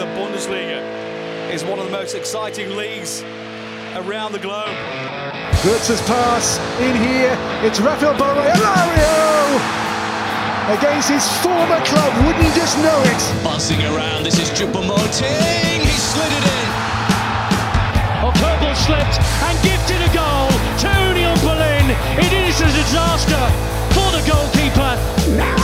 the Bundesliga is one of the most exciting leagues around the globe. Goetz's pass in here. It's Rafael Barrio against his former club. Wouldn't you just know it? Buzzing around. This is Chupamoting. He slid it in. Purple slipped and gifted a goal to Union Berlin. It is a disaster for the goalkeeper. Now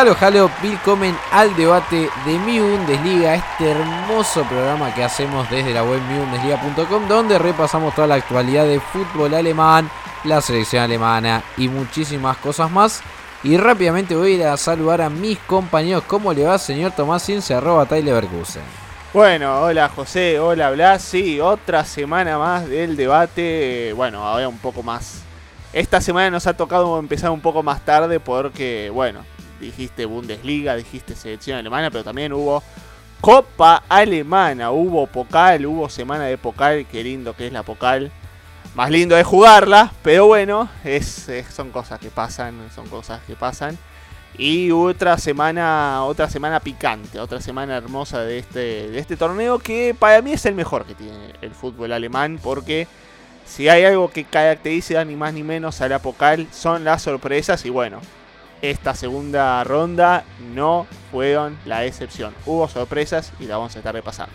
Halo, halo, willkommen al debate de Mi Bundesliga, este hermoso programa que hacemos desde la web mibundesliga.com, donde repasamos toda la actualidad de fútbol alemán, la selección alemana y muchísimas cosas más. Y rápidamente voy a ir a saludar a mis compañeros. ¿Cómo le va, señor Tomás Cince, arroba Tyler Berkusen? Bueno, hola José, hola Blas, sí, otra semana más del debate, bueno, ahora un poco más. Esta semana nos ha tocado empezar un poco más tarde porque, bueno, dijiste Bundesliga, dijiste selección alemana, pero también hubo Copa Alemana, hubo Pokal, hubo semana de Pokal, qué lindo que es la Pokal. Más lindo es jugarla, pero bueno, son cosas que pasan, son cosas que pasan. Y otra semana, otra semana picante, otra semana hermosa de este, de este torneo que para mí es el mejor que tiene el fútbol alemán porque si hay algo que caracteriza ni más ni menos a la Pokal son las sorpresas y bueno, esta segunda ronda no fueron la excepción. Hubo sorpresas y la vamos a estar repasando.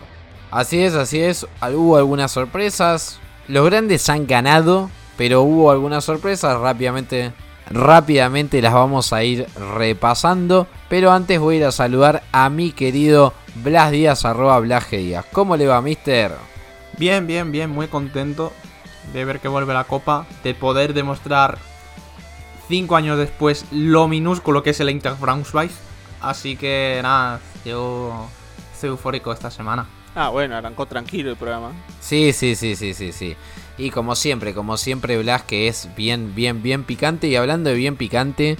Así es, así es. Hubo algunas sorpresas. Los grandes han ganado, pero hubo algunas sorpresas. Rápidamente, rápidamente las vamos a ir repasando. Pero antes voy a ir a saludar a mi querido Blas Díaz, arroba Blas G. Díaz. ¿Cómo le va, mister? Bien, bien, bien, muy contento de ver que vuelve la copa, de poder demostrar cinco años después lo minúsculo que es el Inter Braunschweig. Así que nada, yo estoy eufórico esta semana. Ah, bueno, arrancó tranquilo el programa. Sí, sí, sí, sí, sí, sí. Y como siempre, como siempre, Blas que es bien, bien, bien picante. Y hablando de bien picante,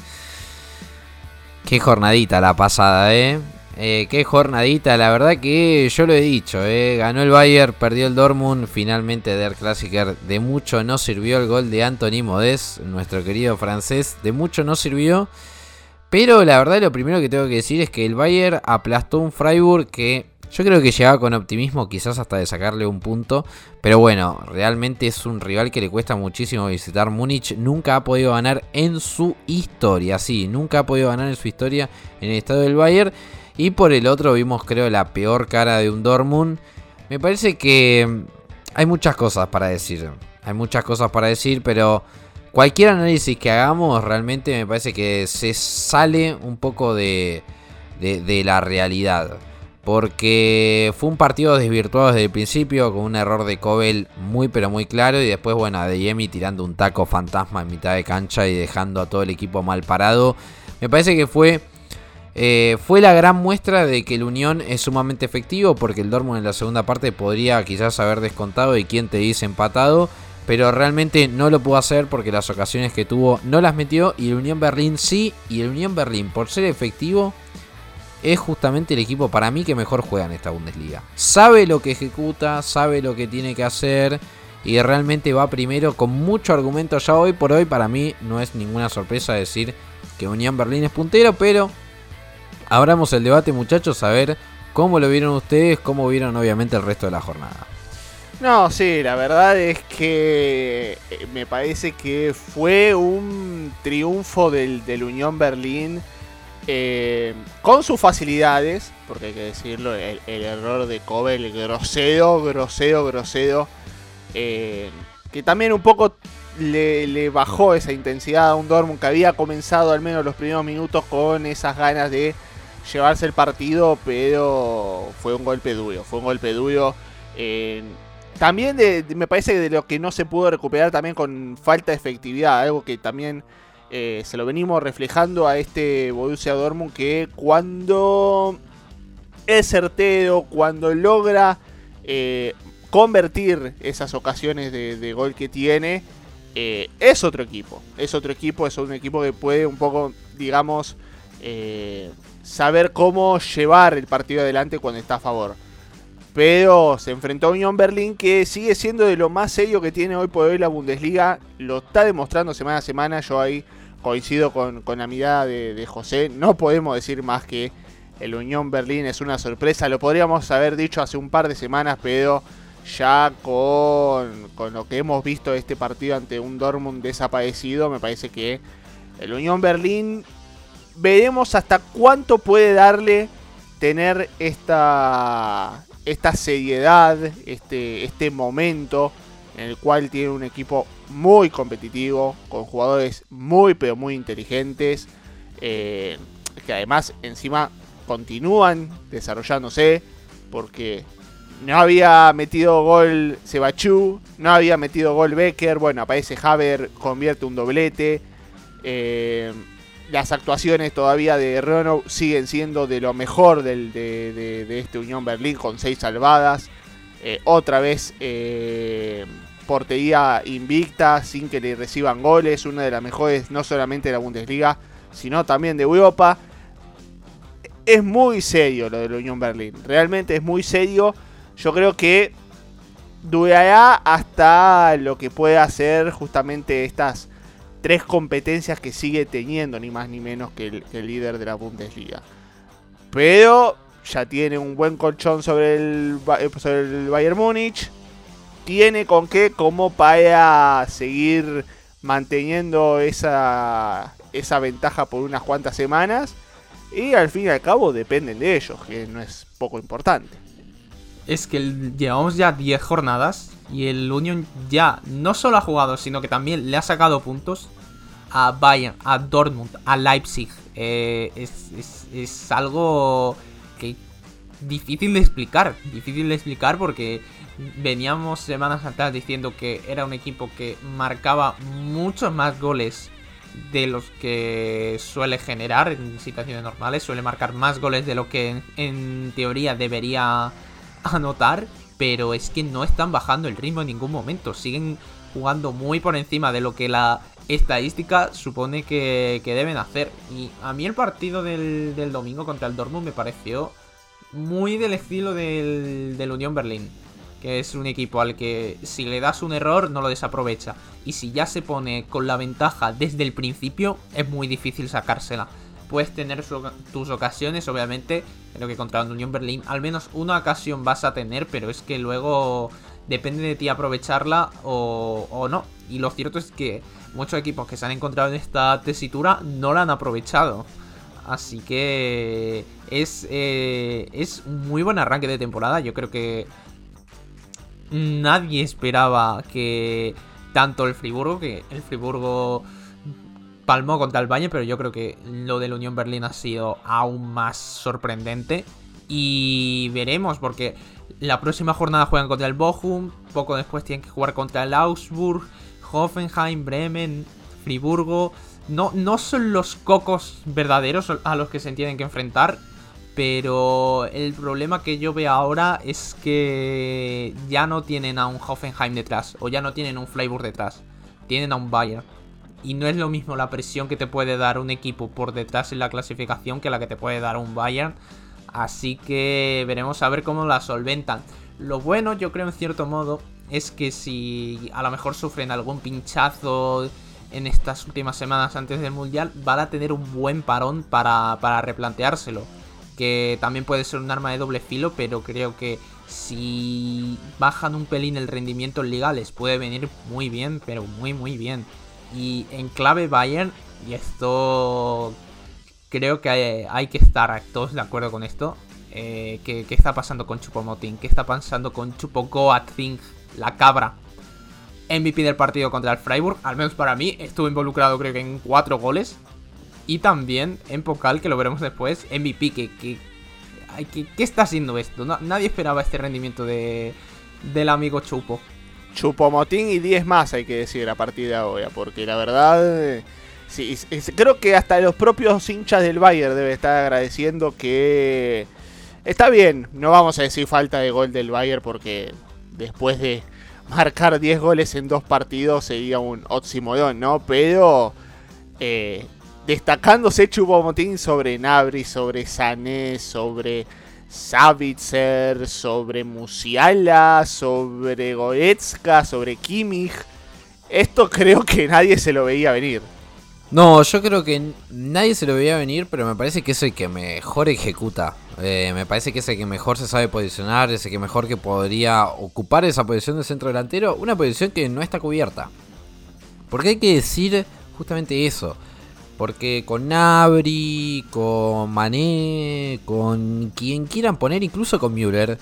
qué jornadita la pasada, ¿eh? Eh, qué jornadita, la verdad que yo lo he dicho, ¿eh? ganó el Bayern, perdió el Dortmund, finalmente Der Klassiker, de mucho no sirvió el gol de Anthony Modest, nuestro querido francés, de mucho no sirvió, pero la verdad lo primero que tengo que decir es que el Bayern aplastó un Freiburg que yo creo que llegaba con optimismo quizás hasta de sacarle un punto, pero bueno, realmente es un rival que le cuesta muchísimo visitar Múnich, nunca ha podido ganar en su historia, sí, nunca ha podido ganar en su historia en el estadio del Bayern. Y por el otro vimos creo la peor cara de un Dortmund. Me parece que mm, hay muchas cosas para decir. Hay muchas cosas para decir, pero cualquier análisis que hagamos realmente me parece que se sale un poco de, de, la realidad. Porque fue un partido desvirtuado desde el principio con un error de Kobel muy pero muy claro y después bueno Adeyemi tirando un taco fantasma en mitad de cancha y dejando a todo el equipo mal parado. Me parece que fue eh, fue la gran muestra de que el Unión es sumamente efectivo porque el Dortmund en la segunda parte podría quizás haber descontado y quien te dice empatado, pero realmente no lo pudo hacer porque las ocasiones que tuvo no las metió y el Unión Berlín sí, y el Unión Berlín por ser efectivo es justamente el equipo para mí que mejor juega en esta Bundesliga. Sabe lo que ejecuta, sabe lo que tiene que hacer y realmente va primero con mucho argumento ya hoy por hoy para mí no es ninguna sorpresa decir que Unión Berlín es puntero, pero abramos el debate muchachos a ver cómo lo vieron ustedes, cómo vieron obviamente el resto de la jornada. No, sí, la verdad es que eh, me parece que fue un triunfo del, del Unión Berlín eh, con sus facilidades, porque hay que decirlo, el, error de Kobel, grosero, grosero, grosero, eh, que también un poco le, le bajó esa intensidad a un Dortmund que había comenzado al menos los primeros minutos con esas ganas de llevarse el partido, pero fue un golpe duro, fue un golpe duro. también de- me parece de lo que no se pudo recuperar también con falta de efectividad, algo que también eh, se lo venimos reflejando a este Borussia Dortmund que cuando es certero, cuando logra eh, convertir esas ocasiones de, gol que tiene, eh, es otro equipo. Es otro equipo, es un equipo que puede un poco, digamos, saber cómo llevar el partido adelante cuando está a favor. Pero se enfrentó a Unión Berlín que sigue siendo de lo más serio que tiene hoy por hoy la Bundesliga. Lo está demostrando semana a semana. Yo ahí coincido con, con la mirada de, José. No podemos decir más que el Unión Berlín es una sorpresa. Lo podríamos haber dicho hace un par de semanas, pero ya con, con lo que hemos visto de este partido ante un Dortmund desaparecido, me parece que el Unión Berlín veremos hasta cuánto puede darle tener esta, esta seriedad, este, este momento en el cual tiene un equipo muy competitivo, con jugadores muy pero muy inteligentes, eh, que además encima continúan desarrollándose, porque no había metido gol Sebachú, no había metido gol Becker, bueno, aparece Haber, convierte un doblete. eh, las actuaciones todavía de Renault siguen siendo de lo mejor del- de, este Unión Berlín con seis salvadas. Eh, otra vez eh, portería invicta sin que le reciban goles. Una de las mejores no solamente de la Bundesliga, sino también de Europa. Es muy serio lo de la Unión Berlín. Realmente es muy serio. Yo creo que durará hasta lo que pueda hacer justamente estas tres competencias que sigue teniendo, ni más ni menos que el, líder de la Bundesliga. Pero ya tiene un buen colchón sobre el, eh, sobre el Bayern Múnich. Tiene con qué como para seguir manteniendo esa, esa ventaja por unas cuantas semanas. Y al fin y al cabo dependen de ellos, que no es poco importante. Es que llevamos ya 10 jornadas y el Union ya no solo ha jugado, sino que también le ha sacado puntos a Bayern, a Dortmund, a Leipzig. Eh, es, es- es algo que difícil de explicar, difícil de explicar porque veníamos semanas atrás diciendo que era un equipo que marcaba muchos más goles de los que suele generar en situaciones normales, suele marcar más goles de lo que en, en teoría debería anotar, pero es que no están bajando el ritmo en ningún momento, siguen jugando muy por encima de lo que la estadística supone que, que deben hacer. Y a mí el partido del, del domingo contra el Dortmund me pareció muy del estilo del, del Unión Berlín. Que es un equipo al que si le das un error no lo desaprovecha. Y si ya se pone con la ventaja desde el principio, es muy difícil sacársela. Puedes tener tus ocasiones, obviamente. Creo que contra el Unión Berlín al menos una ocasión vas a tener, pero es que luego depende de ti aprovecharla o, o no. Y lo cierto es que muchos equipos que se han encontrado en esta tesitura no la han aprovechado. Así que es, eh, es un muy buen arranque de temporada. Yo creo que nadie esperaba que tanto el Friburgo, que el Friburgo palmó contra el Bayern, pero yo creo que lo del Unión Berlín ha sido aún más sorprendente. Y veremos, porque la próxima jornada juegan contra el Bochum, poco después tienen que jugar contra el Augsburg, Hoffenheim, Bremen, Friburgo. No, no son los cocos verdaderos a los que se tienen que enfrentar, pero el problema que yo veo ahora es que ya no tienen a un Hoffenheim detrás, o ya no tienen un Freiburg detrás, tienen a un Bayern. Y no es lo mismo la presión que te puede dar un equipo por detrás en la clasificación que la que te puede dar un Bayern. Así que veremos a ver cómo la solventan. Lo bueno, yo creo en cierto modo, es que si a lo mejor sufren algún pinchazo en estas últimas semanas antes del Mundial, van a tener un buen parón para, replanteárselo. Que también puede ser un arma de doble filo, pero creo que si bajan un pelín el rendimiento en liga les puede venir muy bien, pero muy muy bien. Y en clave Bayern, y esto creo que hay, hay que estar todos de acuerdo con esto. Eh, ¿qué, qué está pasando con Chupomoting? ¿Qué está pasando con Chupo Goating, la cabra? MVP del partido contra el Freiburg, al menos para mí, estuvo involucrado creo que en cuatro goles. Y también en Pokal, que lo veremos después, MVP, que... que, ¿Qué está haciendo esto? Nadie esperaba este rendimiento de, del amigo Chupo. Chupomotín y 10 más hay que decir a partir de ahora, porque la verdad, eh, creo que hasta los propios hinchas del Bayern deben estar agradeciendo que está bien, no vamos a decir falta de gol del Bayern porque después de marcar 10 goles en dos partidos sería un oxímoron, ¿no? Pero eh, destacándose Chupomotín sobre Nabri, sobre Sané, sobre Savitzer, sobre Musiala, sobre Goretzka, sobre Kimmich. Esto creo que nadie se lo veía venir. No, yo creo que nadie se lo veía venir, pero me parece que es el que mejor ejecuta. Eh, me parece que es el que mejor se sabe posicionar, es el que mejor que podría ocupar esa posición de centro delantero, una posición que no está cubierta. Porque hay que decir justamente eso. Porque con Nabri, con Mané, con quien quieran poner, incluso con Müller,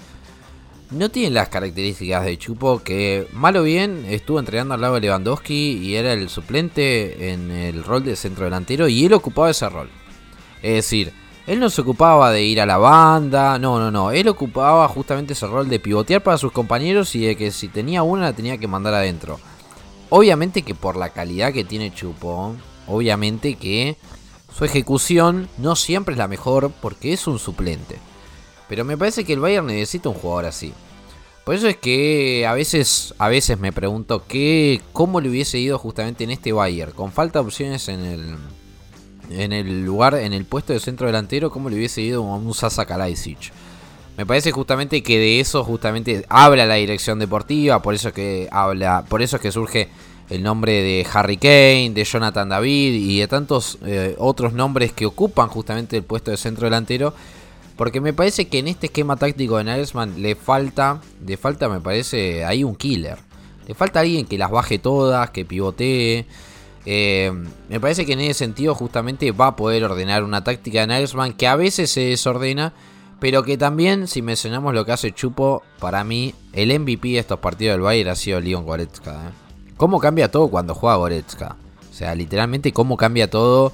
no tienen las características de Chupo que, mal o bien, estuvo entrenando al lado de Lewandowski y era el suplente en el rol de centro delantero y él ocupaba ese rol. Es decir, él no se ocupaba de ir a la banda, no, no, no, él ocupaba justamente ese rol de pivotear para sus compañeros y de que si tenía una la tenía que mandar adentro. Obviamente que por la calidad que tiene Chupo, obviamente que su ejecución no siempre es la mejor porque es un suplente. Pero me parece que el Bayern necesita un jugador así. Por eso es que a veces, a veces me pregunto cómo le hubiese ido justamente en este Bayern, con falta de opciones en el, en el lugar, en el puesto de centro delantero, cómo le hubiese ido a un Sasa Kalajdzic. Me parece justamente que de eso justamente habla la dirección deportiva, por eso es que habla, por eso es que surge el nombre de Harry Kane, de Jonathan David y de tantos eh, otros nombres que ocupan justamente el puesto de centro delantero. Porque me parece que en este esquema táctico de Nagelsmann le falta, le falta me parece ahí un killer. Le falta alguien que las baje todas, que pivotee. Eh, me parece que en ese sentido justamente va a poder ordenar una táctica de Nagelsmann que a veces se desordena, pero que también, si mencionamos lo que hace Chupo, para mí el MVP de estos partidos del Bayern ha sido Leon Goretzka. ¿eh? ¿Cómo cambia todo cuando juega Goretzka? O sea, literalmente cómo cambia todo.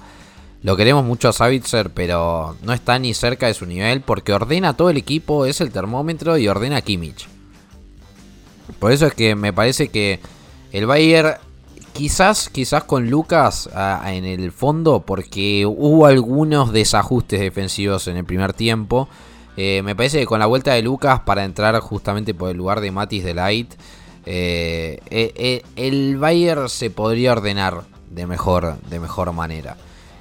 Lo queremos mucho a Savitzer, pero no está ni cerca de su nivel porque ordena todo el equipo, es el termómetro y ordena a Kimmich. Por eso es que me parece que el Bayern, quizás, quizás con Lucas en el fondo, porque hubo algunos desajustes defensivos en el primer tiempo. eh, me parece que con la vuelta de Lucas para entrar justamente por el lugar de Matis de Light, eh, eh, el Bayern se podría ordenar de mejor, de mejor manera.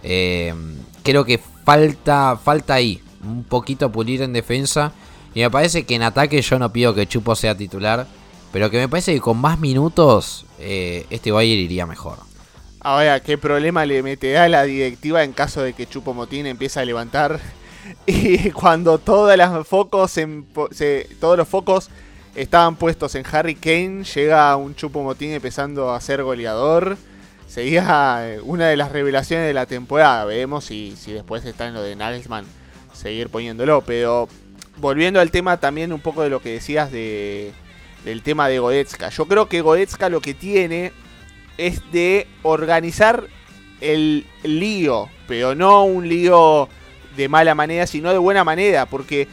Eh, creo que falta, falta ahí un poquito pulir en defensa. Y me parece que en ataque yo no pido que Chupo sea titular. Pero que me parece que con más minutos eh, este Bayern iría mejor. Ahora, ¿qué problema le meterá la directiva en caso de que Chupo Motín empiece a levantar? Y cuando todas las focos se- todos los focos estaban puestos en Harry Kane, llega un Chupo Motín empezando a ser goleador. Sería eh, una de las revelaciones de la temporada. Veremos si, si después está en lo de Nagelsmann seguir poniéndolo. Pero volviendo al tema también un poco de lo que decías de, del tema de Goretzka. Yo creo que Goretzka lo que tiene es de organizar el lío, pero no un lío de mala manera, sino de buena manera, porque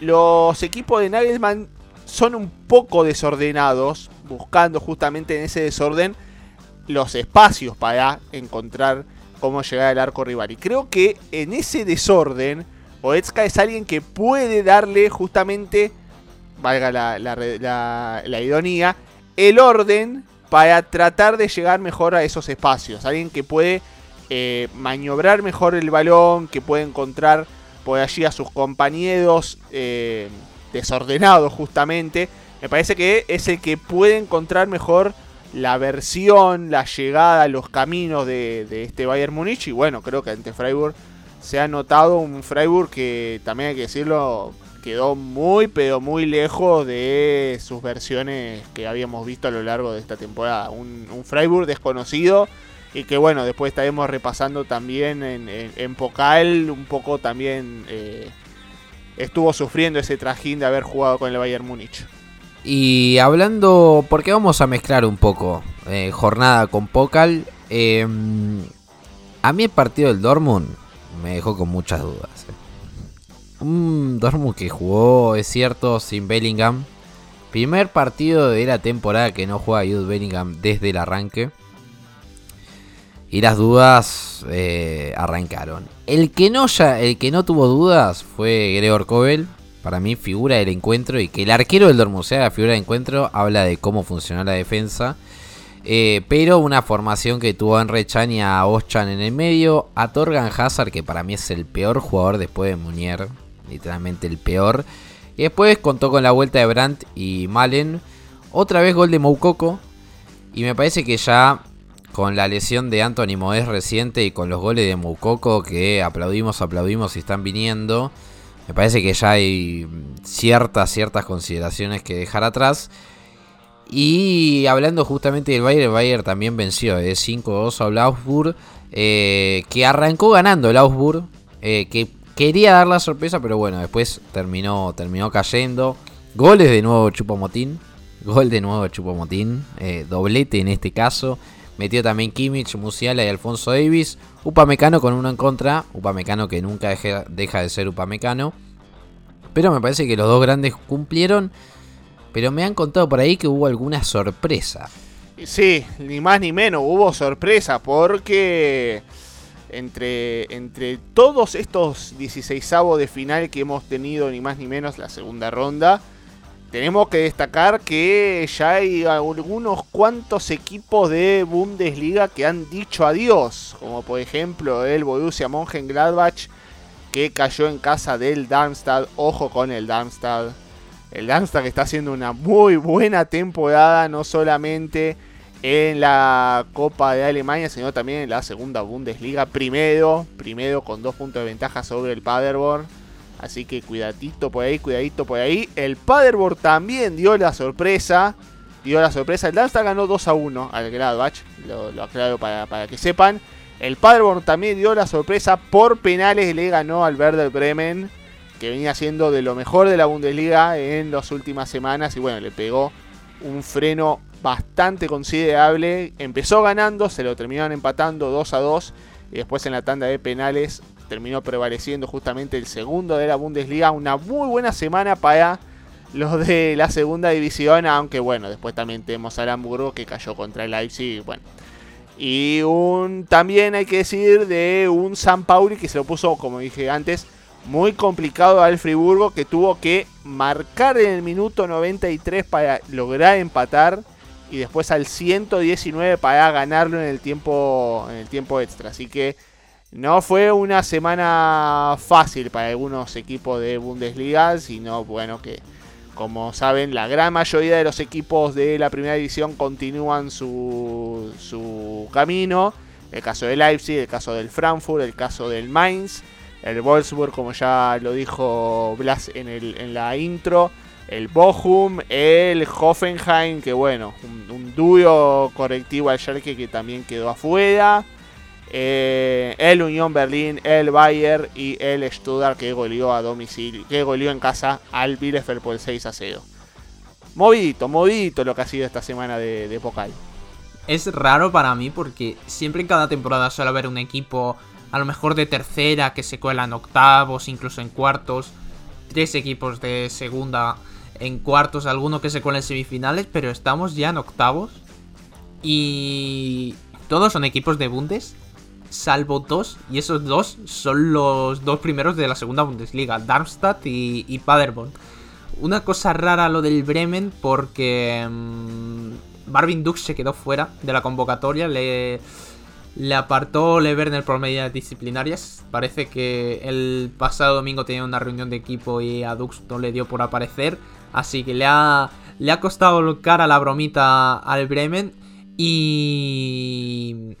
los equipos de Nagelsmann son un poco desordenados, buscando justamente en ese desorden los espacios para encontrar cómo llegar al arco rival. Y creo que en ese desorden, Goetzka es alguien que puede darle justamente, valga la- la ironía, el orden para tratar de llegar mejor a esos espacios. Alguien que puede eh, maniobrar mejor el balón, que puede encontrar por allí a sus compañeros eh, desordenados justamente. Me parece que es el que puede encontrar mejor la versión, la llegada, los caminos de, este Bayern Múnich. Y bueno, creo que ante Freiburg se ha notado un Freiburg que también hay que decirlo, quedó muy pero muy lejos de sus versiones que habíamos visto a lo largo de esta temporada. Un, Freiburg desconocido y que bueno, después estaremos repasando también en, en, un poco también eh, estuvo sufriendo ese trajín de haber jugado con el Bayern Múnich. Y hablando, porque vamos a mezclar un poco eh, jornada con Pokal. eh, a mí el partido del Dortmund me dejó con muchas dudas. eh. Un Dortmund que jugó, es cierto, sin Bellingham. Primer partido de la temporada que no juega Jude Bellingham desde el arranque. Y las dudas eh, arrancaron. El que, no ya, el que no tuvo dudas fue Gregor Kobel. Para mí, figura del encuentro. Y que el arquero del Dortmund sea la figura del encuentro habla de cómo funciona la defensa. Eh, pero una formación que tuvo a Enrechan y a Oschan en el medio. A Torgan Hazard, que para mí es el peor jugador después de Munier. Literalmente el peor. Y después contó con la vuelta de Brandt y Malen. Otra vez gol de Moukoko. Y me parece que ya con la lesión de Anthony Modés reciente y con los goles de Moukoko que aplaudimos, aplaudimos y están viniendo. Me parece que ya hay ciertas, ciertas consideraciones que dejar atrás. Y hablando justamente del Bayern, el Bayern también venció de 5-2 al Augsburg. eh, que arrancó ganando el Augsburg. eh, que quería dar la sorpresa, pero bueno, después terminó, terminó cayendo. Goles de nuevo Chupomotín. Gol de nuevo Chupomotín. eh, doblete en este caso. Metió también Kimmich, Musiala y Alfonso Davis. Upamecano con uno en contra. Upamecano que nunca deje- deja de ser Upamecano. Pero me parece que los dos grandes cumplieron. Pero me han contado por ahí que hubo alguna sorpresa. Sí, ni más ni menos, hubo sorpresa porque entre, entre todos estos 16 de final que hemos tenido, ni más ni menos la segunda ronda, tenemos que destacar que ya hay algunos cuantos equipos de Bundesliga que han dicho adiós, como por ejemplo el Borussia Mönchengladbach que cayó en casa del Darmstadt, ojo con el Darmstadt. El Darmstadt está haciendo una muy buena temporada, no solamente en la Copa de Alemania, sino también en la segunda Bundesliga. Primero, primero con dos puntos de ventaja sobre el Paderborn. Así que cuidadito por ahí, cuidadito por ahí. El Paderborn también dio la sorpresa. Dio la sorpresa. El Darmstadt ganó 2 a 1 al Gladbach. Lo, lo aclaro para, para que sepan. El Paderborn también dio la sorpresa. Por penales le ganó al Werder Bremen. Que venía siendo de lo mejor de la Bundesliga en las últimas semanas. Y bueno, le pegó un freno bastante considerable. Empezó ganando, se lo terminaron empatando 2 a 2. Y después en la tanda de penales terminó prevaleciendo justamente el segundo de la Bundesliga. Una muy buena semana para los de la segunda división. Aunque bueno, después también tenemos al Hamburgo que cayó contra el Leipzig. Bueno. Y un también hay que decir de un San Pauli que se lo puso, como dije antes, muy complicado al Friburgo que tuvo que marcar en el minuto 93 para lograr empatar y después al 119 para ganarlo en el tiempo en el tiempo extra. Así que no fue una semana fácil para algunos equipos de Bundesliga, sino bueno que como saben la gran mayoría de los equipos de la primera división continúan su, su camino. El caso del Leipzig, el caso del Frankfurt, el caso del Mainz el Wolfsburg, como ya lo dijo Blas en, el, en la intro, el Bochum, el Hoffenheim, que bueno, un, un duro correctivo al Schalke que también quedó afuera, eh, el Unión Berlín, el Bayern y el Stuttgart que goleó a domicilio, que goleó en casa al Bielefeld por el 6 a 0. Movidito, lo que ha sido esta semana de Pokal. Es raro para mí porque siempre en cada temporada suele haber un equipo a lo mejor de tercera que se cuela en octavos, incluso en cuartos. Tres equipos de segunda en cuartos, alguno que se cuela en semifinales, pero estamos ya en octavos. Y todos son equipos de Bundes, salvo dos, y esos dos son los dos primeros de la segunda Bundesliga, Darmstadt y, y Paderborn. Una cosa rara lo del Bremen porque mm, Barvin Dux se quedó fuera de la convocatoria, le, le apartó Le Werner por medidas disciplinarias. Parece que el pasado domingo tenía una reunión de equipo y a Dux no le dio por aparecer, así que le ha, le ha costado cara la bromita al Bremen y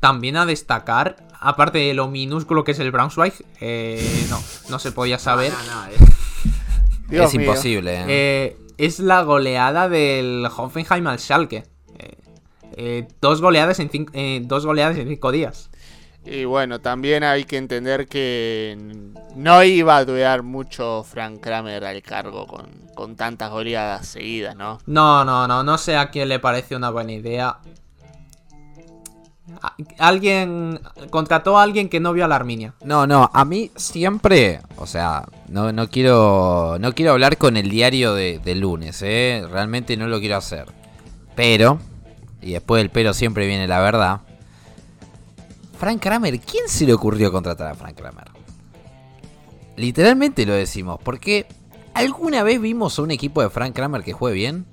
también a destacar, aparte de lo minúsculo que es el Braunschweig, eh, no, no se podía saber. Dios es mío. imposible. ¿eh? Eh, es la goleada del Hoffenheim al Schalke. Eh, eh, dos, goleadas en cinco, eh, dos goleadas en cinco días. Y bueno, también hay que entender que no iba a durar mucho Frank Kramer al cargo con, con tantas goleadas seguidas, ¿no? No, no, no, no sé a quién le parece una buena idea. Alguien contrató a alguien que no vio a la Arminia. No, no, a mí siempre, o sea, no, no quiero no quiero hablar con el diario de, de lunes, ¿eh? realmente no lo quiero hacer. Pero, y después del pero siempre viene la verdad. Frank Kramer, ¿quién se le ocurrió contratar a Frank Kramer? Literalmente lo decimos, porque ¿alguna vez vimos a un equipo de Frank Kramer que juegue bien?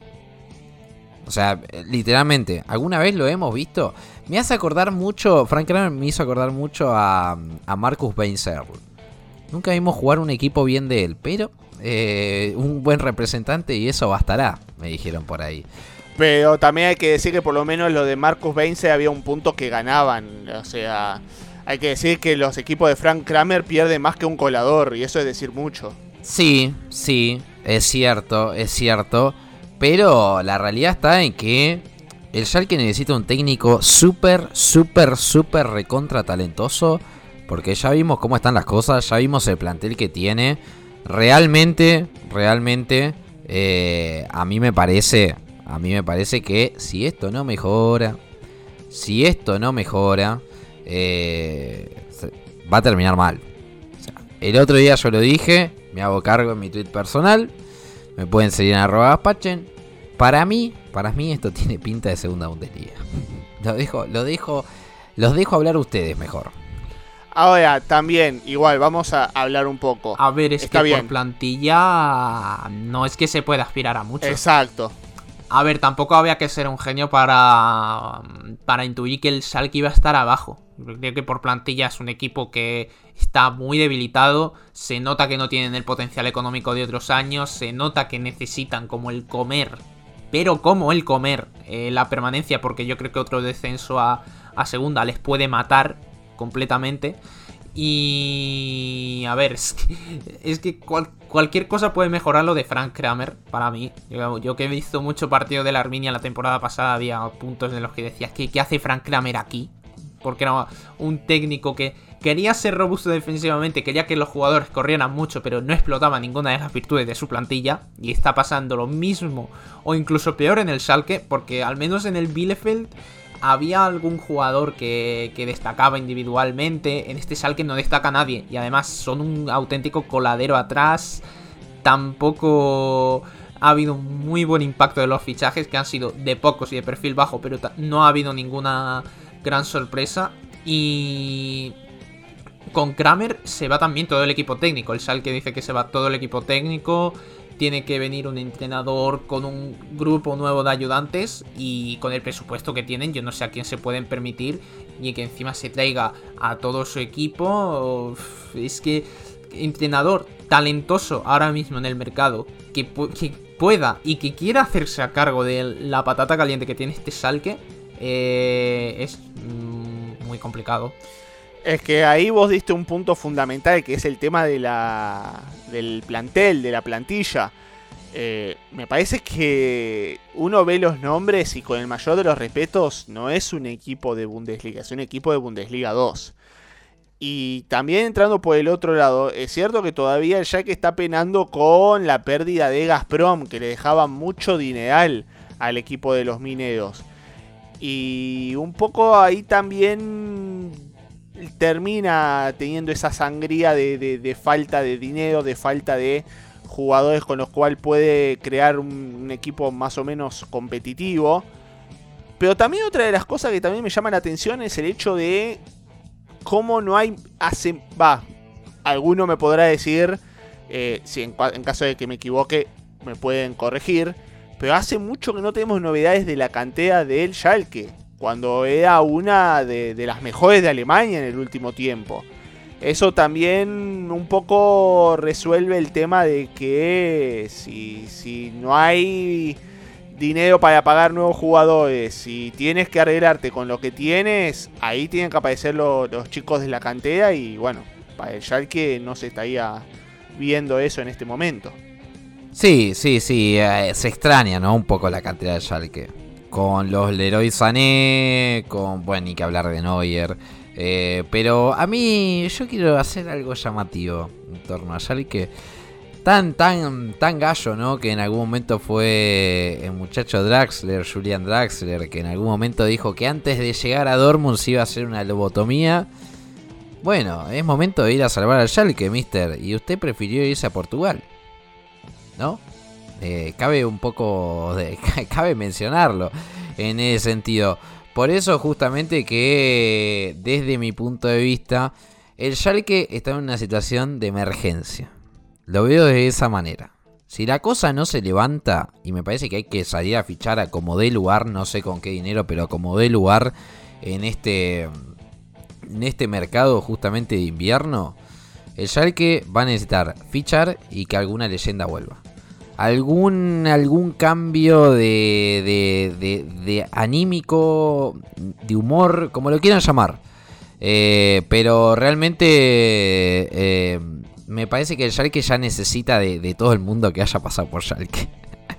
O sea, eh, literalmente, ¿alguna vez lo hemos visto? Me hace acordar mucho, Frank Kramer me hizo acordar mucho a, a Marcus Beinserl. Nunca vimos jugar un equipo bien de él, pero eh, un buen representante y eso bastará, me dijeron por ahí. Pero también hay que decir que por lo menos lo de Marcus Beinze había un punto que ganaban. O sea, hay que decir que los equipos de Frank Kramer pierden más que un colador, y eso es decir mucho. Sí, sí, es cierto, es cierto. Pero la realidad está en que el Schalke necesita un técnico súper, súper, súper recontra talentoso. Porque ya vimos cómo están las cosas, ya vimos el plantel que tiene. Realmente, realmente, eh, a mí me parece, a mí me parece que si esto no mejora, si esto no mejora, eh, va a terminar mal. El otro día yo lo dije, me hago cargo en mi tweet personal. Me pueden seguir en arroba Gaspachen. Para mí, para mí esto tiene pinta de segunda Bundesliga. Lo dejo, lo dejo, los dejo hablar ustedes mejor. Ahora, también, igual, vamos a hablar un poco. A ver, es Está que bien. por plantilla no es que se pueda aspirar a mucho. Exacto. A ver, tampoco había que ser un genio para, para intuir que el Schalke iba a estar abajo. Creo que por plantilla es un equipo que está muy debilitado. Se nota que no tienen el potencial económico de otros años. Se nota que necesitan como el comer. Pero como el comer eh, la permanencia. Porque yo creo que otro descenso a, segunda les puede matar completamente. Y a ver, es que, cualquier cosa puede mejorar lo de Frank Kramer para mí. Yo, yo que he visto mucho partido de la Arminia la temporada pasada, había puntos en los que decías que ¿qué hace Frank Kramer aquí? Porque era un técnico que quería ser robusto defensivamente, quería que los jugadores corrieran mucho, pero no explotaba ninguna de las virtudes de su plantilla. Y está pasando lo mismo, o incluso peor en el Schalke, porque al menos en el Bielefeld había algún jugador que, destacaba individualmente. En este Schalke no destaca nadie. Y además son un auténtico coladero atrás. Tampoco ha habido un muy buen impacto de los fichajes, que han sido de pocos y de perfil bajo, pero no ha habido ninguna gran sorpresa. Y con Kramer se va también todo el equipo técnico. El Schalke dice que se va todo el equipo técnico. Tiene que venir un entrenador con un grupo nuevo de ayudantes y con el presupuesto que tienen, yo no sé a quién se pueden permitir y que encima se traiga a todo su equipo. Es que entrenador talentoso ahora mismo en el mercado que, que pueda y que quiera hacerse a cargo de la patata caliente que tiene este Salque es mm, muy complicado. Es que ahí vos diste un punto fundamental que es el tema de la, del plantel, de la plantilla. Eh, me parece que uno ve los nombres y con el mayor de los respetos no es un equipo de Bundesliga, es un equipo de Bundesliga 2. Y también entrando por el otro lado, es cierto que todavía el Jack está penando con la pérdida de Gazprom, que le dejaba mucho dineral al equipo de los mineros. Y un poco ahí también termina teniendo esa sangría de, de- falta de dinero, de falta de jugadores con los cuales puede crear un, equipo más o menos competitivo. Pero también otra de las cosas que también me llama la atención es el hecho de cómo no hay... Hace, va, alguno me podrá decir, eh, si en caso de que me equivoque me pueden corregir, pero hace mucho que no tenemos novedades de la cantera del Schalke, cuando era una de, las mejores de Alemania en el último tiempo. Eso también un poco resuelve el tema de que si, si no hay dinero para pagar nuevos jugadores, si tienes que arreglarte con lo que tienes, ahí tienen que aparecer lo- los chicos de la cantera y bueno, para el Schalke no se estaría viendo eso en este momento. Sí, sí, sí, eh, se extraña, ¿no? Un poco la cantidad de Schalke. Con los Leroy Sané, con, bueno, ni que hablar de Neuer. eh, pero a mí, yo quiero hacer algo llamativo en torno a Schalke. tan, tan, tan gallo, ¿no? Que en algún momento fue el muchacho Draxler, Julian Draxler, que en algún momento dijo que antes de llegar a Dortmund se iba a hacer una lobotomía. Bueno, es momento de ir a salvar al Schalke, mister. Y usted prefirió irse a Portugal. ¿No? Eh, cabe un poco de, cabe mencionarlo en ese sentido. Por eso justamente que desde mi punto de vista el Schalke está en una situación de emergencia. Lo veo de esa manera. Si la cosa no se levanta, y me parece que hay que salir a fichar a como dé lugar, no sé con qué dinero, pero como dé lugar en este, en este mercado justamente de invierno, el Schalke va a necesitar fichar y que alguna leyenda vuelva algún, algún cambio de, de, de, de anímico, de humor, como lo quieran llamar. Eh, pero realmente eh, me parece que el Schalke ya necesita de, todo el mundo que haya pasado por Schalke.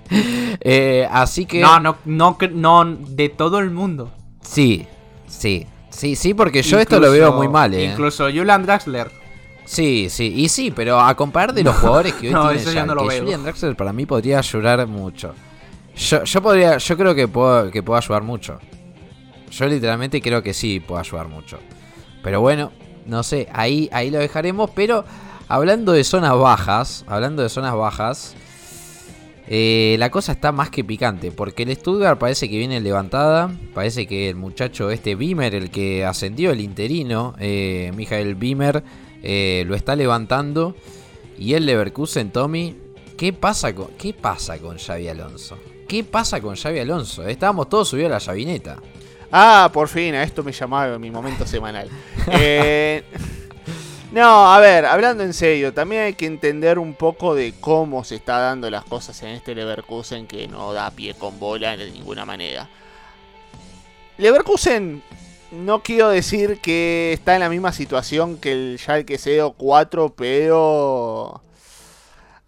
eh, así que... No, no, no, no, de todo el mundo. Sí, sí, sí, sí, porque yo esto lo veo muy mal. Eh. Incluso Julian Draxler. Sí, sí, y sí, pero a comparar de los jugadores que hoy no, tiene ya no lo veo. Julian Draxler para mí podría ayudar mucho. Yo, yo podría, yo creo que puedo, que puedo ayudar mucho. Yo literalmente creo que sí puedo ayudar mucho. Pero bueno, no sé, ahí, ahí lo dejaremos. Pero hablando de zonas bajas, hablando de zonas bajas, eh, la cosa está más que picante. Porque el Stuttgart parece que viene levantada. Parece que el muchacho este Beamer, el que ascendió el interino, eh, Michael Beamer, eh, lo está levantando. Y el Leverkusen, Tommy, ¿qué pasa con, qué pasa con Xavi Alonso? ¿Qué pasa con Xavi Alonso? Estábamos todos subidos a la llavineta. Ah, por fin, a esto me llamaba en mi momento semanal. Eh, no, a ver, hablando en serio, también hay que entender un poco de cómo se está dando las cosas en este Leverkusen que no da pie con bola de ninguna manera. Leverkusen, no quiero decir que está en la misma situación que el Schalke 04, pero...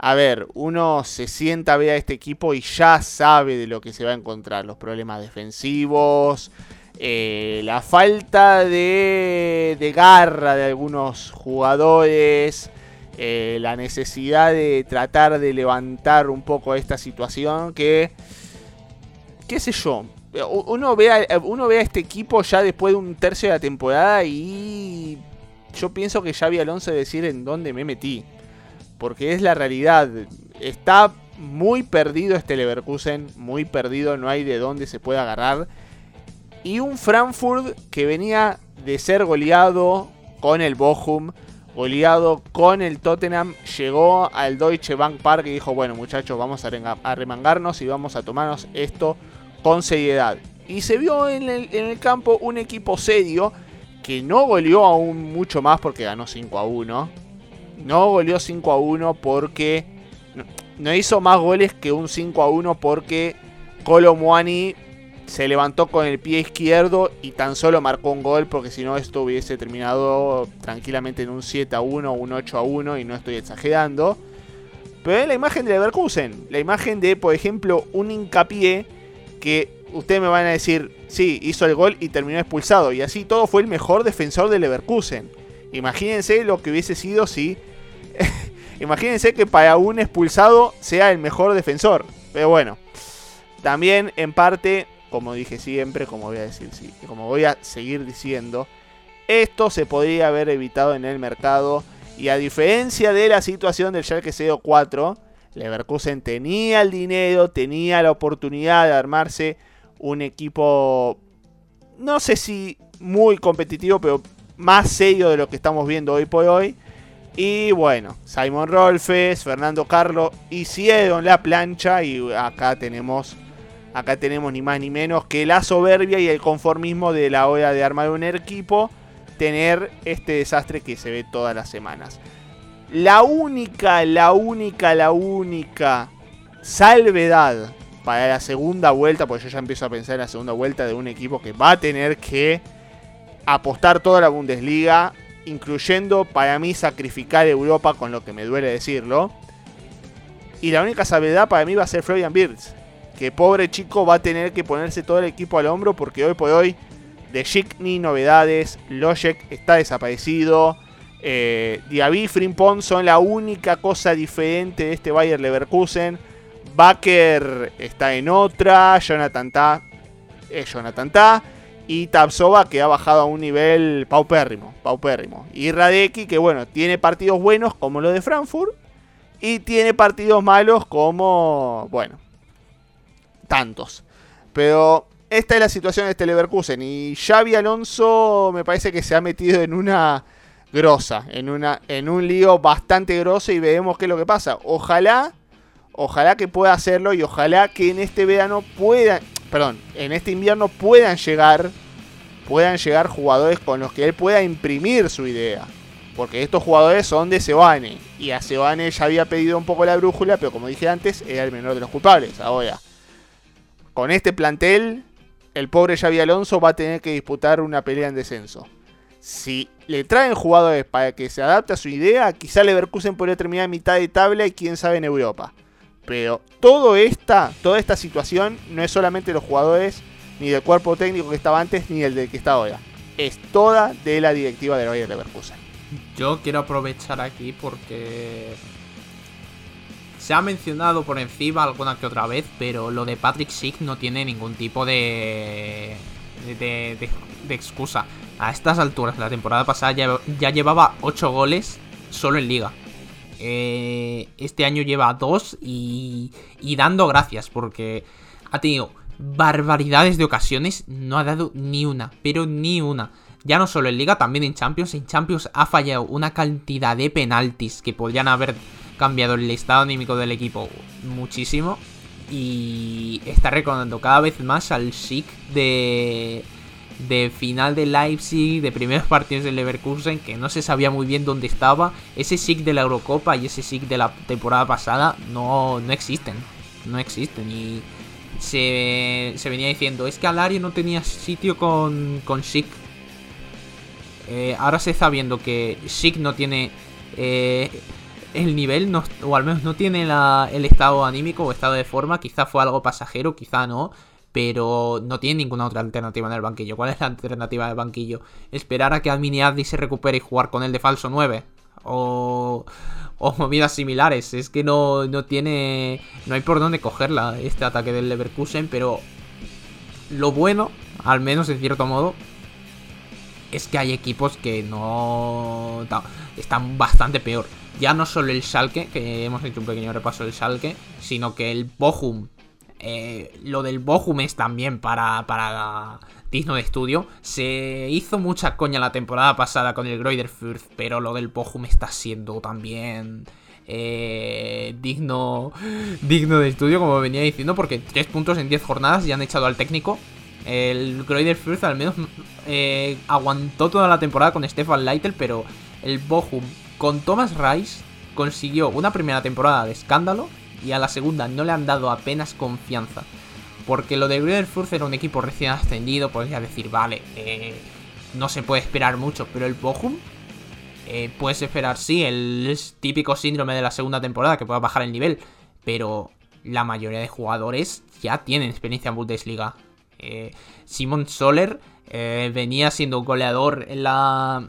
A ver, uno se sienta a ver a este equipo y ya sabe de lo que se va a encontrar. Los problemas defensivos, eh, la falta de, de, garra de algunos jugadores, eh, la necesidad de tratar de levantar un poco esta situación que, qué sé yo, uno ve, a, uno ve a este equipo ya después de un tercio de la temporada y yo pienso que Xavi Alonso decir en dónde me metí. Porque es la realidad. Está muy perdido este Leverkusen. Muy perdido. No hay de dónde se pueda agarrar. Y un Frankfurt que venía de ser goleado con el Bochum. Goleado con el Tottenham. Llegó al Deutsche Bank Park y dijo, bueno muchachos, vamos a remangarnos y vamos a tomarnos esto con seriedad. Y se vio en el, en campo un equipo serio que no goleó aún mucho más porque ganó 5 a 1 no goleó 5 a 1 porque no hizo más goles que un 5 a 1 porque Colomuani se levantó con el pie izquierdo y tan solo marcó un gol porque si no esto hubiese terminado tranquilamente en un 7 a 1 o un 8 a 1 y no estoy exagerando. Pero es la imagen de Leverkusen, la imagen de por ejemplo un hincapié que ustedes me van a decir, sí, hizo el gol y terminó expulsado y así todo fue el mejor defensor de Leverkusen. Imagínense lo que hubiese sido si Imagínense que para un expulsado sea el mejor defensor. Pero bueno, también en parte, como dije siempre, como voy a decir, sí, como voy a seguir diciendo, esto se podría haber evitado en el mercado. Y a diferencia de la situación del Schalke 04, Leverkusen tenía el dinero, tenía la oportunidad de armarse un equipo, no sé si muy competitivo, pero más serio de lo que estamos viendo hoy por hoy. Y bueno, Simon Rolfes, Fernando Carlo hicieron la plancha y acá tenemos acá tenemos ni más ni menos que la soberbia y el conformismo de la hora de armar un equipo tener este desastre que se ve todas las semanas. La única, la única, la única salvedad para la segunda vuelta, porque yo ya empiezo a pensar en la segunda vuelta de un equipo que va a tener que apostar toda la Bundesliga incluyendo para mí sacrificar Europa, con lo que me duele decirlo. Y la única salvedad para mí va a ser Florian Birds. Que pobre chico va a tener que ponerse todo el equipo al hombro porque hoy por hoy de Chic ni novedades. Lojek está desaparecido. Eh, Diaby y Frimpong son la única cosa diferente de este Bayer Leverkusen. Baker está en otra, Jonathan Ta es Jonathan Ta y Tapsova que ha bajado a un nivel paupérrimo, paupérrimo. Y Radeki que bueno, tiene partidos buenos como lo de Frankfurt y tiene partidos malos como, bueno, tantos. Pero esta es la situación de este Leverkusen y Xavi Alonso me parece que se ha metido en una grosa, en, una, en un lío bastante grosso y veremos qué es lo que pasa. Ojalá, ojalá que pueda hacerlo y ojalá que en este verano puedan, perdón, en este invierno puedan llegar, puedan llegar jugadores con los que él pueda imprimir su idea. Porque estos jugadores son de Sebane. Y a Sebane ya había pedido un poco la brújula, pero como dije antes, era el menor de los culpables. Ahora, con este plantel, el pobre Xavi Alonso va a tener que disputar una pelea en descenso. Si le traen jugadores para que se adapte a su idea, quizá Leverkusen podría terminar en mitad de tabla y quién sabe en Europa. Pero todo esta, toda esta situación no es solamente los jugadores, ni del cuerpo técnico que estaba antes, ni el del que está ahora. Es toda de la directiva del Bayer Leverkusen. Yo quiero aprovechar aquí porque se ha mencionado por encima alguna que otra vez, pero lo de Patrick Schick no tiene ningún tipo de, de, de- de excusa. A estas alturas, la temporada pasada ya, llevaba 8 goles solo en liga. Eh, este año lleva 2 y, y dando gracias porque ha tenido barbaridades de ocasiones, no ha dado ni una, pero ni una. Ya no solo en Liga, también en Champions. En Champions ha fallado una cantidad de penaltis que podrían haber cambiado el estado anímico del equipo muchísimo. Y está recordando cada vez más al chic de, de final de Leipzig, de primeros partidos del Leverkusen, que no se sabía muy bien dónde estaba. Ese chic de la Eurocopa y ese chic de la temporada pasada no, no existen. No existen. Y se, se venía diciendo, es que Alario no tenía sitio con, con Chic. Eh, ahora se está viendo que Chic no tiene eh, el nivel, no- o al menos no tiene la- el estado anímico o estado de forma. Quizá fue algo pasajero, quizá no. Pero no tiene ninguna otra alternativa en el banquillo. ¿Cuál es la alternativa del banquillo? ¿Esperar a que Admini Adli se recupere y jugar con él de falso 9? O, o movidas similares. Es que no, no tiene. No hay por dónde cogerla este ataque del Leverkusen. Pero lo bueno, al menos en cierto modo, es que hay equipos que no están bastante peor. Ya no solo el Schalke, que hemos hecho un pequeño repaso del Schalke, sino que el Bochum. Eh, lo del Bochum es también para, para digno de estudio. Se hizo mucha coña la temporada pasada con el Greuther Fürth, pero lo del Bochum está siendo también eh, digno, digno de estudio, como venía diciendo, porque 3 puntos en 10 jornadas ya han echado al técnico. El Greuther Fürth al menos eh, aguantó toda la temporada con Stefan Leitl, pero el Bochum con Thomas Rice consiguió una primera temporada de escándalo y a la segunda no le han dado apenas confianza. Porque lo de Greuther era un equipo recién ascendido, podría decir, vale, eh, no se puede esperar mucho, pero el Bochum eh, puedes esperar, sí, el típico síndrome de la segunda temporada que pueda bajar el nivel, pero la mayoría de jugadores ya tienen experiencia en Bundesliga. Eh, Simon Soler venía siendo goleador en la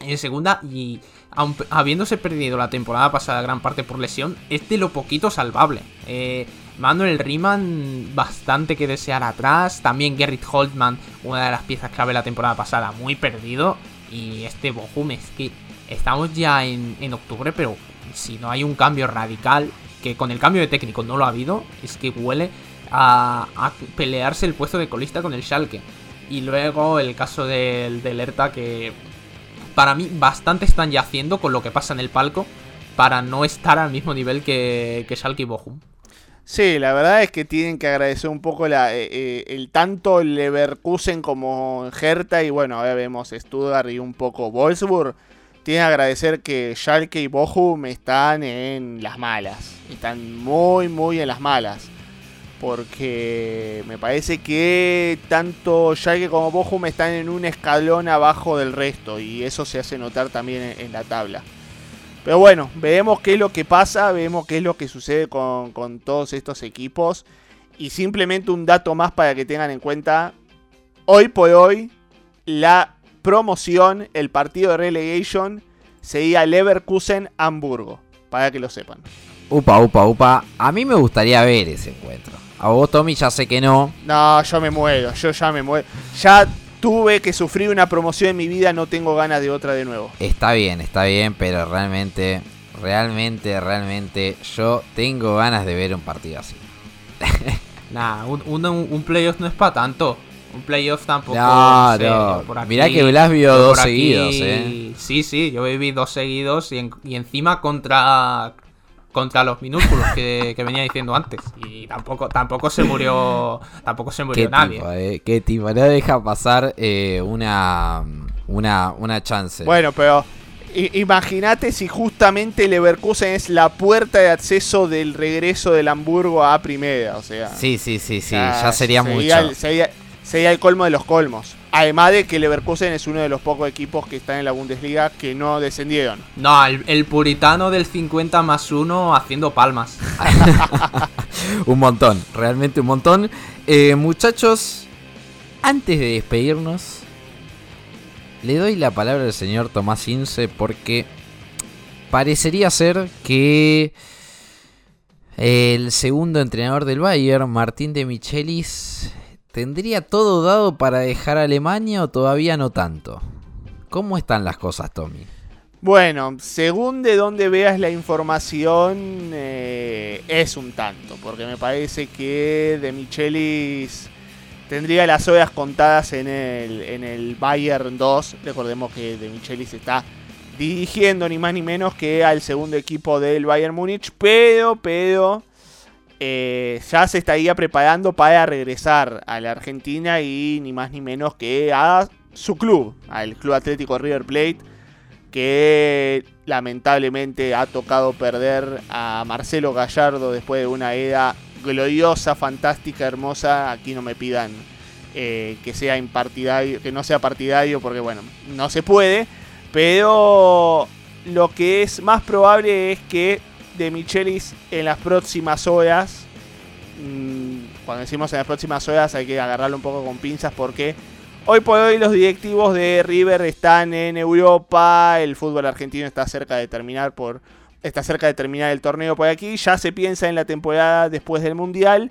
en segunda y aun- habiéndose perdido la temporada pasada gran parte por lesión, es de lo poquito salvable. Eh, Manuel Riemann bastante que desear atrás, también Gerrit Holtman, una de las piezas clave la temporada pasada, muy perdido. Y este Bochum es que estamos ya en, en octubre, pero si no hay un cambio radical, que con el cambio de técnico no lo ha habido, es que huele a, pelearse el puesto de colista con el Schalke. Y luego el caso del, del Hertha que para mí bastante están ya haciendo con lo que pasa en el palco para no estar al mismo nivel que, que Schalke y Bochum. Sí, la verdad es que tienen que agradecer un poco eh, eh, el tanto Leverkusen como Hertha y bueno, ahora vemos Stuttgart y un poco Wolfsburg. Tienen que agradecer que Schalke y Bochum están en las malas. Están muy, muy en las malas. Porque me parece que tanto Schalke como Bochum están en un escalón abajo del resto. Y eso se hace notar también en, la tabla. Pero bueno, veremos qué es lo que pasa, veremos qué es lo que sucede con, con todos estos equipos. Y simplemente un dato más para que tengan en cuenta. Hoy por hoy, la promoción, el partido de relegation, sería Leverkusen-Hamburgo, para que lo sepan. Upa, upa, upa. A mí me gustaría ver ese encuentro. A vos, Tommy, ya sé que no. No, yo me muero, yo ya me muero. Ya tuve que sufrir una promoción en mi vida, no tengo ganas de otra de nuevo. Está bien, está bien, pero realmente, realmente, realmente, yo tengo ganas de ver un partido así. Nah, un, un, un playoff no es para tanto. Un playoff tampoco. No, en serio, no. por aquí- Mirá que Blas vio dos seguidos, eh. Sí, sí, yo viví dos seguidos y, en- y encima contra contra los minúsculos que, que venía diciendo antes. Y tampoco tampoco se murió tampoco se murió Qué nadie. tipo, eh. Qué tipo. No deja pasar eh, una, una, una chance. Bueno, pero imagínate si justamente Leverkusen es la puerta de acceso del regreso del Hamburgo a primera, o sea. Sí, sí, sí, sí. Ah, ya sería mucho. el, sería, sería el colmo de los colmos. Además de que Leverkusen es uno de los pocos equipos que están en la Bundesliga que no descendieron. No, el, el puritano del 50 más 1 haciendo palmas. un montón, realmente un montón. Eh, muchachos, antes de despedirnos, le doy la palabra al señor Tomás Ince porque parecería ser que el segundo entrenador del Bayern, Martín de Michelis, tendría todo dado para dejar Alemania o todavía no tanto. ¿Cómo están las cosas, Tommy? Bueno, según de donde veas la información, eh, es un tanto, porque me parece que De Michelis tendría las horas contadas en el, en el Bayern 2. Recordemos que De Michelis está dirigiendo ni más ni menos que al segundo equipo del Bayern Múnich, pero, pero eh, ya se estaría preparando para regresar a la Argentina y ni más ni menos que a su club, al Club Atlético River Plate que lamentablemente ha tocado perder a Marcelo Gallardo después de una era gloriosa, fantástica, hermosa. Aquí no me pidan eh, que sea impartidario, que no sea partidario, porque bueno, no se puede. Pero lo que es más probable es que De Michelis en las próximas horas, mm, cuando decimos en las próximas horas hay que agarrarlo un poco con pinzas porque Hoy por hoy los directivos de River están en Europa, el fútbol argentino está cerca de terminar por está cerca de terminar el torneo por aquí, ya se piensa en la temporada después del Mundial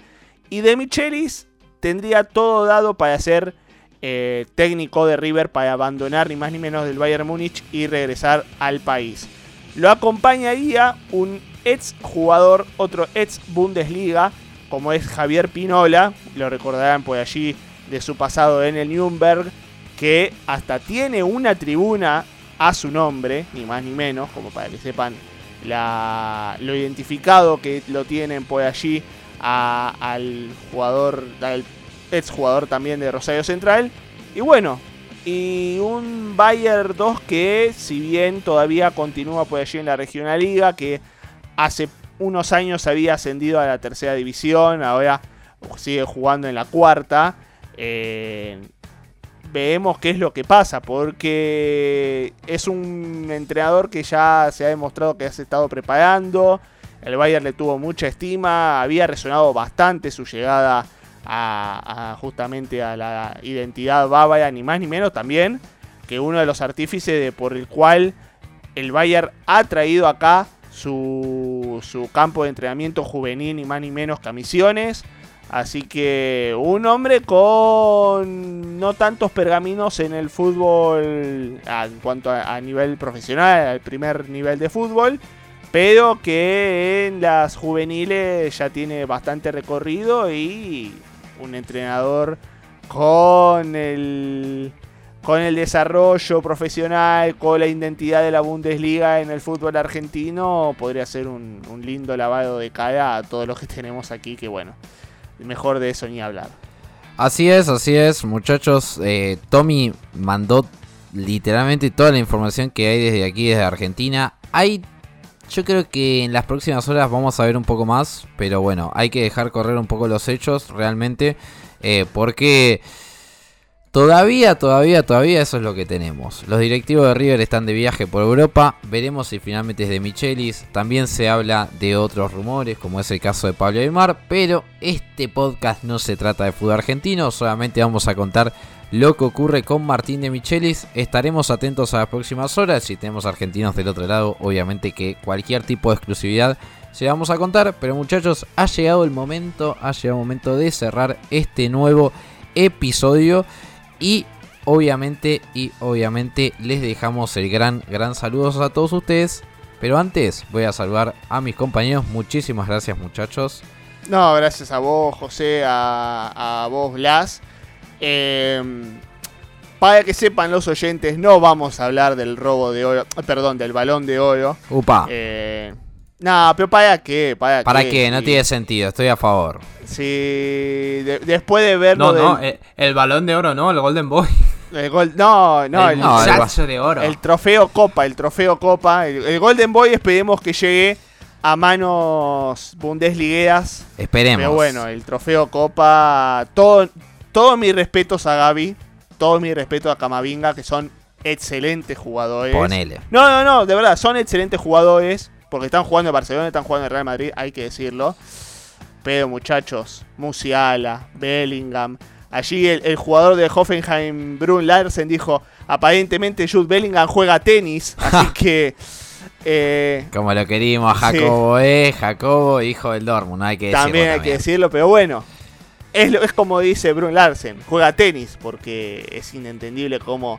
y De Michelis tendría todo dado para ser eh, técnico de River para abandonar ni más ni menos del Bayern Múnich y regresar al país. Lo acompañaría un ex jugador, otro ex Bundesliga, como es Javier Pinola, lo recordarán por allí de su pasado en el Nürnberg, que hasta tiene una tribuna a su nombre, ni más ni menos, como para que sepan lo identificado que lo tienen por allí a- al jugador, al ex jugador también de Rosario Central. Y bueno, y un Bayern 2 que si bien todavía continúa por allí en la Regional Liga, que hace unos años había ascendido a la tercera división, ahora sigue jugando en la cuarta. Eh, veremos qué es lo que pasa, porque es un entrenador que ya se ha demostrado que se ha estado preparando. El Bayern le tuvo mucha estima, había resonado bastante su llegada a, a justamente a la identidad bávara, ni más ni menos también que uno de los artífices de por el cual el Bayern ha traído acá su, su campo de entrenamiento juvenil, ni más ni menos que a Misiones. Así que un hombre con no tantos pergaminos en el fútbol en cuanto a, a nivel profesional, al primer nivel de fútbol, pero que en las juveniles ya tiene bastante recorrido y un entrenador con el con el desarrollo profesional, con la identidad de la Bundesliga en el fútbol argentino, podría ser un, lindo lavado de cara a todos los que tenemos aquí, que bueno, mejor de eso ni hablar. Así es, así es, muchachos. Eh, Tommy mandó literalmente toda la información que hay desde aquí, desde Argentina. Hay, yo creo que en las próximas horas vamos a ver un poco más, pero bueno, hay que dejar correr un poco los hechos realmente, eh, porque todavía, todavía, todavía eso es lo que tenemos. Los directivos de River están de viaje por Europa. Veremos si finalmente es de Michelis. También se habla de otros rumores, como es el caso de Pablo Aymar. Pero este podcast no se trata de fútbol argentino. Solamente vamos a contar lo que ocurre con Martín de Michelis. Estaremos atentos a las próximas horas. Si tenemos argentinos del otro lado, obviamente que cualquier tipo de exclusividad se vamos a contar. Pero muchachos, ha llegado el momento, ha llegado el momento de cerrar este nuevo episodio. Y obviamente, y obviamente les dejamos el gran, gran saludos a todos ustedes. Pero antes voy a saludar a mis compañeros. Muchísimas gracias muchachos. No, gracias a vos, José, a, a vos, Blas. Eh, para que sepan los oyentes, no vamos a hablar del robo de oro, perdón, del balón de oro. Upa. Eh, no, pero ¿para qué? ¿Para, ¿Para qué? qué? No Sí. tiene sentido, estoy a favor. Sí, de- después de verlo No, no, del- eh, el balón de oro, no, el Golden Boy. el gol, no, no, el el, no, el- de oro. el trofeo Copa, el trofeo Copa, el, el Golden Boy esperemos que llegue a manos bundesligueras. Esperemos. Pero bueno, el trofeo Copa, todo, todos mis respetos a Gaby, todos mis respetos a Camavinga, que son excelentes jugadores. Ponele. No, no, no, de verdad, son excelentes jugadores, porque están jugando en Barcelona, están jugando en Real Madrid, hay que decirlo. Pero muchachos, Musiala, Bellingham, allí el, el jugador de Hoffenheim, Brun Larsen, dijo, aparentemente Jude Bellingham juega tenis, así que... eh, Como lo querimos a Sí. Jacobo, eh. Jacobo, hijo del Dortmund, hay que decirlo también hay que decirlo, pero bueno. Es, lo- es como dice Brun Larsen, juega tenis, porque es inentendible cómo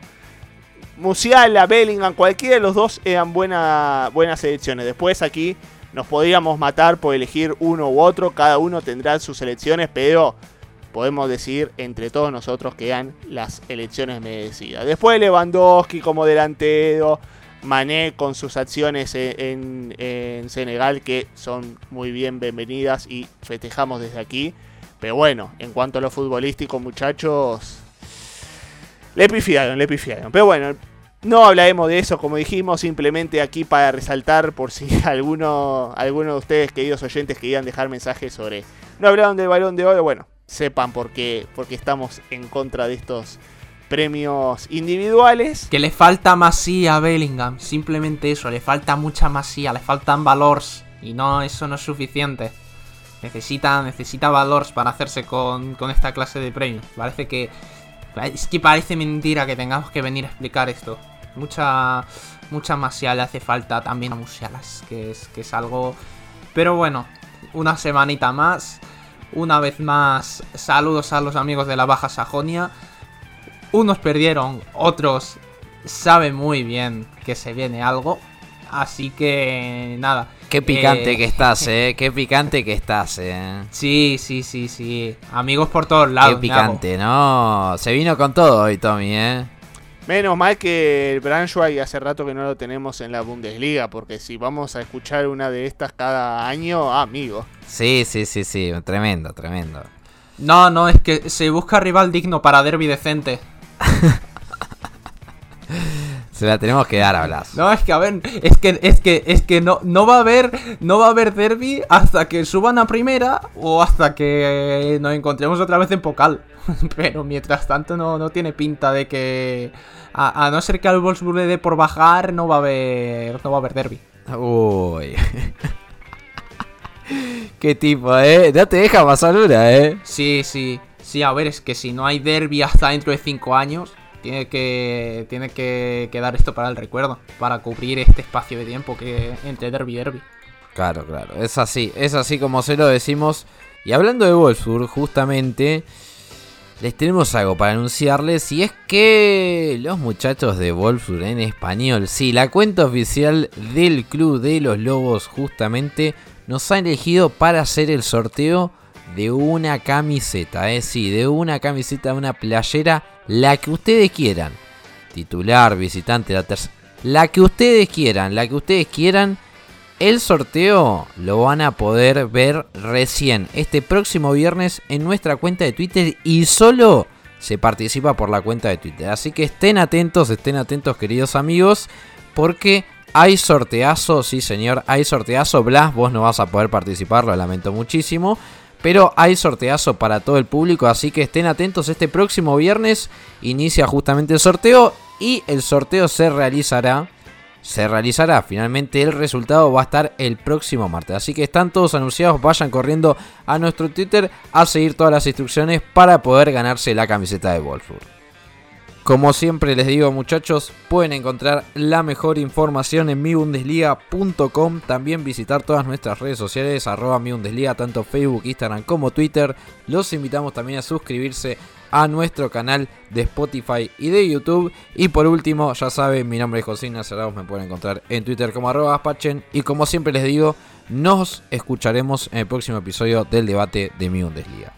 Musiala, Bellingham, cualquiera de los dos eran buena, buenas selecciones. Después aquí nos podríamos matar por elegir uno u otro, cada uno tendrá sus selecciones, pero podemos decir entre todos nosotros que eran las elecciones merecidas. Después Lewandowski como delantero, Mané con sus acciones en, en- en Senegal que son muy bien bienvenidas y festejamos desde aquí. Pero bueno, en cuanto a lo futbolístico, muchachos, le pifiaron, le pifiaron. Pero bueno, no hablaremos de eso, como dijimos, simplemente aquí para resaltar por si alguno, alguno de ustedes, queridos oyentes, querían dejar mensajes sobre no hablaron del balón de oro, bueno, sepan por qué, porque estamos en contra de estos premios individuales. Que le falta masía a Bellingham. Simplemente eso, le falta mucha masía, le faltan valores. Y no, eso no es suficiente. Necesita, necesita valores para hacerse con, con esta clase de premios. Parece que. Es que parece mentira que tengamos que venir a explicar esto. Mucha. Mucha le hace falta también a Musialas. Que es, que es algo. Pero bueno, una semanita más. Una vez más, saludos a los amigos de la Baja Sajonia. Unos perdieron, otros saben muy bien que se viene algo. Así que nada. Qué picante Eh, que estás, eh. Qué picante que estás, eh. Sí, sí, sí, sí. Amigos por todos lados. Qué picante, ¿no? Se vino con todo hoy, Tommy, eh. Menos mal que el Braunschweig hace rato que no lo tenemos en la Bundesliga, porque si vamos a escuchar una de estas cada año, ah, amigo. Sí, sí, sí, sí. Tremendo, tremendo. No, no, es que se busca rival digno para derby decente. Se la tenemos que dar a Blas. No, es que a ver, es que es que es que no no va a haber no va a haber derby hasta que suban a primera o hasta que nos encontremos otra vez en Pocal. Pero mientras tanto no, no tiene pinta de que a, a no ser que al Wolfsburg le dé por bajar no va a haber no va a haber derby. Uy. Qué tipo, eh. No te deja pasar una, eh. Sí, sí, sí, a ver, es que si no hay derby hasta dentro de 5 años, tiene que tiene que quedar esto para el recuerdo, para cubrir este espacio de tiempo que entre derby y derby. Claro, claro. Es así. Es así como se lo decimos. Y hablando de Wolfsburg, justamente. Les tenemos algo para anunciarles y es que los muchachos de Wolfsburg en español, sí, la cuenta oficial del Club de los Lobos justamente nos ha elegido para hacer el sorteo de una camiseta, es sí, de una camiseta, una playera, la que ustedes quieran. Titular, visitante, la tercera. La que ustedes quieran, la que ustedes quieran. El sorteo lo van a poder ver recién este próximo viernes en nuestra cuenta de Twitter y solo se participa por la cuenta de Twitter. Así que estén atentos, estén atentos queridos amigos, porque hay sorteazo, sí señor, hay sorteazo. Blas, vos no vas a poder participar, lo lamento muchísimo. Pero hay sorteazo para todo el público, así que estén atentos. Este próximo viernes inicia justamente el sorteo y el sorteo se realizará se realizará. Finalmente el resultado va a estar el próximo martes. Así que están todos anunciados. Vayan corriendo a nuestro Twitter a seguir todas las instrucciones para poder ganarse la camiseta de Wolfsburg. Como siempre les digo muchachos, pueden encontrar la mejor información en mibundesliga.com. También visitar todas nuestras redes sociales, arroba mibundesliga, tanto Facebook, Instagram como Twitter. Los invitamos también a suscribirse a nuestro canal de Spotify y de YouTube. Y por último, ya saben, mi nombre es José Arauz, me pueden encontrar en Twitter como arroba Aspachen. Y como siempre les digo, nos escucharemos en el próximo episodio del debate de mi Bundesliga.